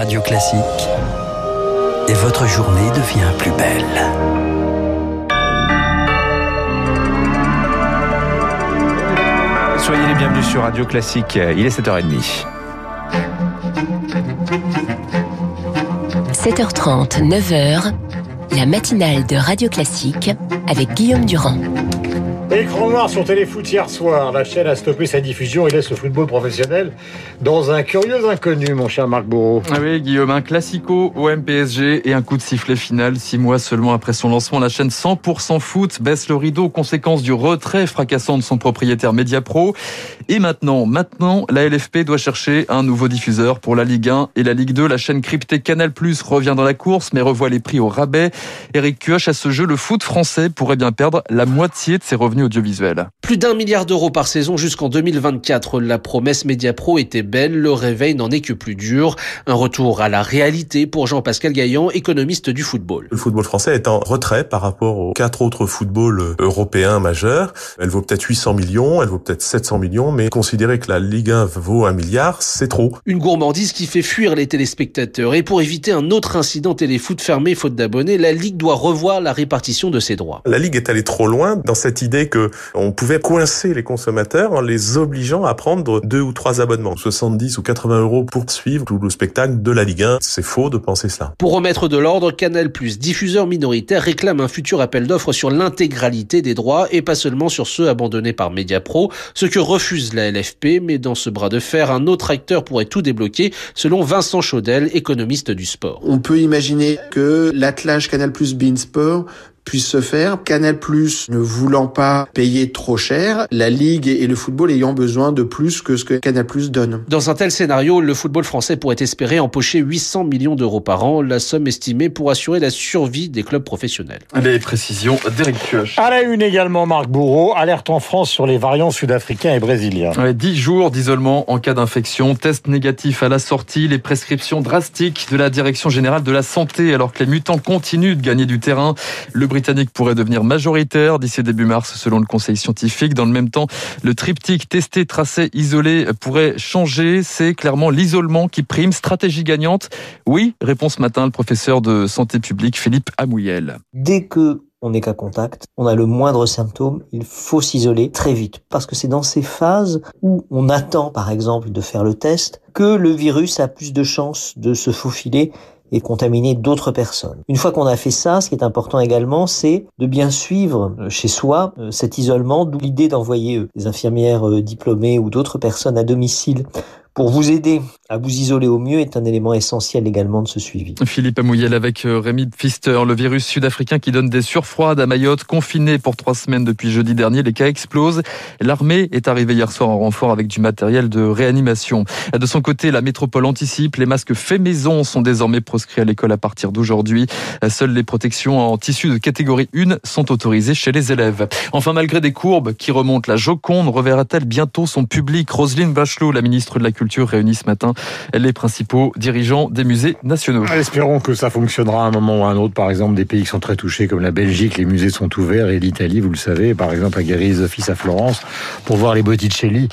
Radio Classique et votre journée devient plus belle. Soyez les bienvenus sur Radio Classique, il est 7h30. 7h30, 9h, la matinale de Radio Classique avec Guillaume Durand. Écran noir sur Téléfoot hier soir. La chaîne a stoppé sa diffusion et laisse le football professionnel dans un curieux inconnu, mon cher Marc Bourreau. Ah oui, Guillaume, un classico au MPSG et un coup de sifflet final. Six mois seulement après son lancement, la chaîne 100% foot baisse le rideau, conséquence du retrait fracassant de son propriétaire Mediapro. Et maintenant, maintenant, la LFP doit chercher un nouveau diffuseur pour la Ligue 1 et la Ligue 2. La chaîne cryptée Canal Plus revient dans la course, mais revoit les prix au rabais. Eric Kioch, à ce jeu, le foot français pourrait bien perdre la moitié de ses revenus audiovisuels. Plus d'un milliard d'euros par saison jusqu'en 2024. La promesse Mediapro était belle, le réveil n'en est que plus dur. Un retour à la réalité pour Jean-Pascal Gaillan, économiste du football. Le football français est en retrait par rapport aux quatre autres footballs européens majeurs. Elle vaut peut-être 800 millions, elle vaut peut-être 700 millions, mais considérer que la Ligue 1 vaut un milliard, c'est trop. Une gourmandise qui fait fuir les téléspectateurs. Et pour éviter un autre incident téléfoot fermé faute d'abonnés, la Ligue doit revoir la répartition de ses droits. La Ligue est allée trop loin dans cette idée que on pouvait coincer les consommateurs en les obligeant à prendre deux ou trois abonnements, 70 ou 80 euros pour suivre tout le spectacle de la Ligue 1. C'est faux de penser cela. Pour remettre de l'ordre, Canal+, diffuseur minoritaire, réclame un futur appel d'offres sur l'intégralité des droits et pas seulement sur ceux abandonnés par Mediapro, ce que refuse la LFP, mais dans ce bras de fer, un autre acteur pourrait tout débloquer, selon Vincent Chaudel, économiste du sport. On peut imaginer que l'attelage Canal+, Beansport puisse se faire. Canal Plus ne voulant pas payer trop cher, la Ligue et le football ayant besoin de plus que ce que Canal Plus donne. Dans un tel scénario, le football français pourrait espérer empocher 800 millions d'euros par an, la somme estimée pour assurer la survie des clubs professionnels. Les précisions d'Eric Kioch. À la une également, Marc Bourreau, alerte en France sur les variants sud-africains et brésiliens. Ouais, 10 jours d'isolement en cas d'infection, test négatif à la sortie, les prescriptions drastiques de la Direction Générale de la Santé alors que les mutants continuent de gagner du terrain. Le britannique pourrait devenir majoritaire d'ici début mars selon le conseil scientifique. Dans le même temps, le triptyque testé, tracé, isolé pourrait changer. C'est clairement l'isolement qui prime. Stratégie gagnante? Oui, réponse ce matin le professeur de santé publique Philippe Amouyel. Dès que on n'est qu'à contact, on a le moindre symptôme, il faut s'isoler très vite. Parce que c'est dans ces phases où on attend, par exemple, de faire le test, que le virus a plus de chances de se faufiler et contaminer d'autres personnes. Une fois qu'on a fait ça, ce qui est important également, c'est de bien suivre chez soi cet isolement, d'où l'idée d'envoyer des infirmières diplômées ou d'autres personnes à domicile pour vous aider à vous isoler au mieux est un élément essentiel également de ce suivi. Philippe Amouyel avec Rémi Pfister, le virus sud-africain qui donne des surfroides à Mayotte, confiné pour trois semaines depuis jeudi dernier. Les cas explosent. L'armée est arrivée hier soir en renfort avec du matériel de réanimation. De son côté, la métropole anticipe. Les masques faits maison sont désormais proscrits à l'école à partir d'aujourd'hui. Seules les protections en tissu de catégorie 1 sont autorisées chez les élèves. Enfin, malgré des courbes qui remontent, la Joconde reverra-t-elle bientôt son public? Roselyne Bachelot, la ministre de la Culture, réunit ce matin les principaux dirigeants des musées nationaux. Espérons que ça fonctionnera à un moment ou à un autre. Par exemple, des pays qui sont très touchés, comme la Belgique, les musées sont ouverts, et l'Italie, vous le savez, par exemple, à Guéris Office à Florence, pour voir les Botticelli.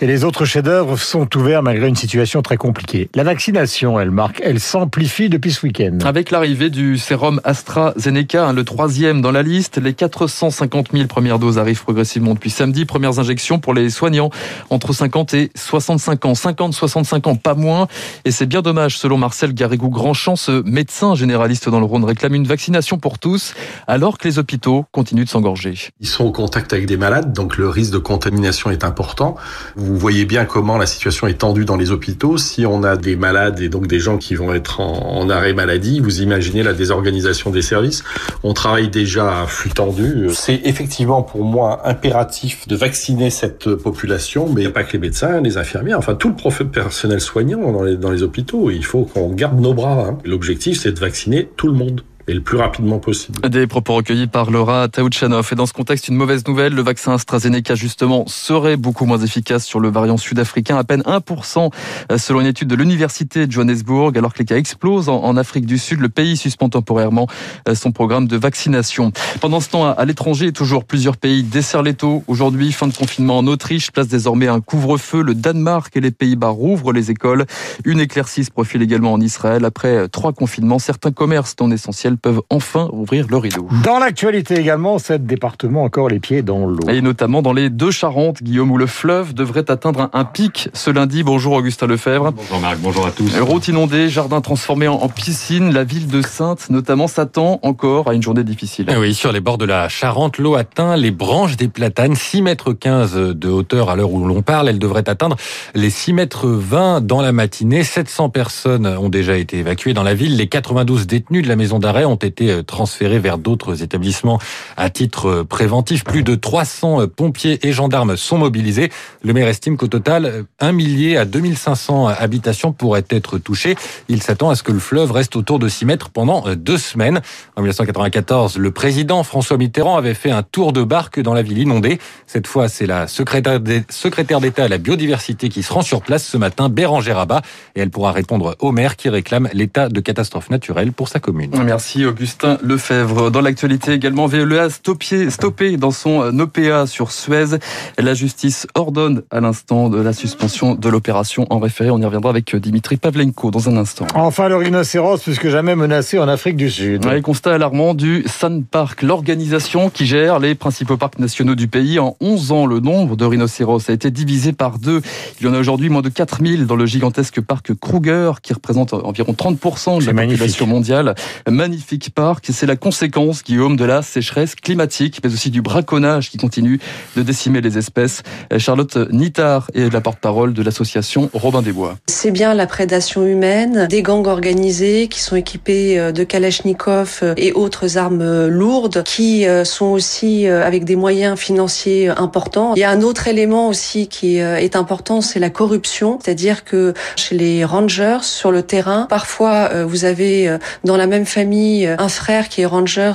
Et les autres chefs-d'œuvre sont ouverts malgré une situation très compliquée. La vaccination, elle marque, elle s'amplifie depuis ce week-end. Avec l'arrivée du sérum AstraZeneca, le troisième dans la liste, les 450 000 premières doses arrivent progressivement depuis samedi. Premières injections pour les soignants entre 50 et 65 ans. 50-65 ans, pas moins. Et c'est bien dommage, selon Marcel Garrigou-Grandchamp, ce médecin généraliste dans le Rhône réclame une vaccination pour tous, alors que les hôpitaux continuent de s'engorger. Ils sont au contact avec des malades, donc le risque de contamination est important. Vous voyez bien comment la situation est tendue dans les hôpitaux. Si on a des malades et donc des gens qui vont être en, en arrêt maladie, vous imaginez la désorganisation des services. On travaille déjà à flux tendu. C'est effectivement pour moi impératif de vacciner cette population, mais pas que les médecins, les infirmières, enfin tout le personnel soignant dans les, hôpitaux. Il faut qu'on garde nos bras. Hein. L'objectif, c'est de vacciner tout le monde. Et le plus rapidement possible. Des propos recueillis par Laura Taouchanov. Et dans ce contexte, une mauvaise nouvelle, le vaccin AstraZeneca justement serait beaucoup moins efficace sur le variant sud-africain, à peine 1% euh, selon une étude de l'université de Johannesburg, alors que les cas explosent en Afrique du Sud. Le pays suspend temporairement euh, son programme de vaccination. Pendant ce temps, à l'étranger, toujours plusieurs pays desserrent les taux. Aujourd'hui, fin de confinement en Autriche, place désormais un couvre-feu. Le Danemark et les Pays-Bas rouvrent les écoles. Une éclaircie se profile également en Israël. Après euh, trois confinements, certains commerces non essentiels peuvent enfin ouvrir le rideau. Dans l'actualité également, sept départements encore les pieds dans l'eau. Et notamment dans les deux Charentes, Guillaume, où le fleuve devrait atteindre un pic ce lundi. Bonjour Augustin Lefebvre. Bonjour Marc, bonjour à tous. Route inondée, jardin transformé en piscine, la ville de Sainte notamment s'attend encore à une journée difficile. Eh oui, sur les bords de la Charente, l'eau atteint les branches des platanes, 6 mètres 15 de hauteur à l'heure où l'on parle. Elle devrait atteindre les 6 mètres 20 dans la matinée. 700 personnes ont déjà été évacuées dans la ville. Les 92 détenus de la maison d'arrêt ont été transférés vers d'autres établissements à titre préventif. Plus de 300 pompiers et gendarmes sont mobilisés. Le maire estime qu'au total, un millier à 2500 habitations pourraient être touchées. Il s'attend à ce que le fleuve reste autour de 6 mètres pendant deux semaines. En 1994, le président François Mitterrand avait fait un tour de barque dans la ville inondée. Cette fois, c'est la secrétaire d'État à la biodiversité qui se rend sur place ce matin, Bérangère Rabat, et elle pourra répondre au maire qui réclame l'état de catastrophe naturelle pour sa commune. Merci Augustin Lefebvre. Dans l'actualité également, VLEA stoppé, stoppé dans son OPA sur Suez. La justice ordonne à l'instant de la suspension de l'opération en référé. On y reviendra avec Dimitri Pavlenko dans un instant. Enfin, le rhinocéros, plus que jamais menacé en Afrique du Sud. Ouais, constat alarmant du Park, l'organisation qui gère les principaux parcs nationaux du pays. En 11 ans, le nombre de rhinocéros a été divisé par deux. Il y en a aujourd'hui moins de 4000 dans le gigantesque parc Kruger, qui représente environ 30% de la population mondiale. Magnifique parc. C'est la conséquence, Guillaume, de la sécheresse climatique, mais aussi du braconnage qui continue de décimer les espèces. Charlotte Nittard est la porte-parole de l'association Robin des Bois. C'est bien la prédation humaine, des gangs organisés qui sont équipés de Kalachnikov et autres armes lourdes qui sont aussi avec des moyens financiers importants. Il y a un autre élément aussi qui est important, c'est la corruption. C'est-à-dire que chez les rangers sur le terrain, parfois vous avez dans la même famille un frère qui est rangers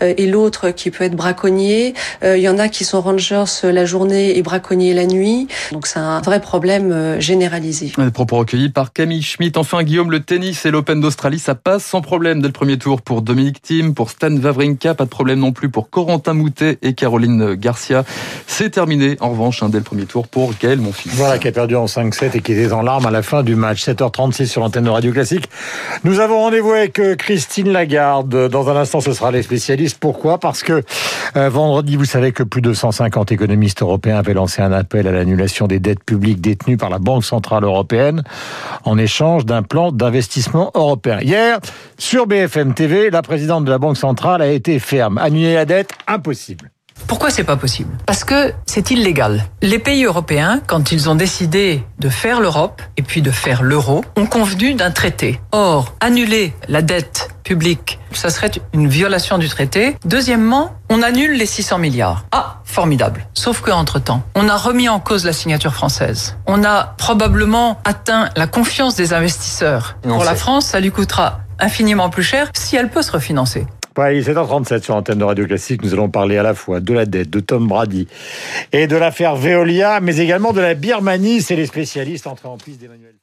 et l'autre qui peut être braconnier. Il y en a qui sont rangers la journée et braconniers la nuit. Donc c'est un vrai problème généralisé. Des propos recueillis par Camille Schmitt. Enfin, Guillaume, le tennis et l'Open d'Australie, ça passe sans problème dès le premier tour pour Dominique Thiem, pour Stan Wawrinka, pas de problème non plus pour Corentin Moutet et Caroline Garcia. C'est terminé, en revanche, hein, dès le premier tour pour Gaël Monfils. Voilà, qui a perdu en 5-7 et qui était en larmes à la fin du match. 7h36 sur l'antenne de Radio Classique. Nous avons rendez-vous avec Christine Lagarde. Dans un instant, ce sera les spécialistes. Pourquoi? Parce que euh, vendredi, vous savez que plus de 150 économistes européens avaient lancé un appel à l'annulation des dettes publiques détenues par la Banque Centrale Européenne en échange d'un plan d'investissement européen. Hier, sur BFM TV, la présidente de la Banque Centrale a été ferme. Annuler la dette, impossible. Pourquoi c'est pas possible? Parce que c'est illégal. Les pays européens, quand ils ont décidé de faire l'Europe et puis de faire l'euro, ont convenu d'un traité. Or, annuler la dette publique, ça serait une violation du traité. Deuxièmement, on annule les 600 milliards. Ah, formidable. Sauf que entre-temps, on a remis en cause la signature française. On a probablement atteint la confiance des investisseurs. Non, Pour la France, ça lui coûtera infiniment plus cher si elle peut se refinancer. Est 7h37 sur l'antenne de Radio Classique. Nous allons parler à la fois de la dette de Tom Brady et de l'affaire Veolia, mais également de la Birmanie. C'est les spécialistes entrés en piste d'Emmanuel.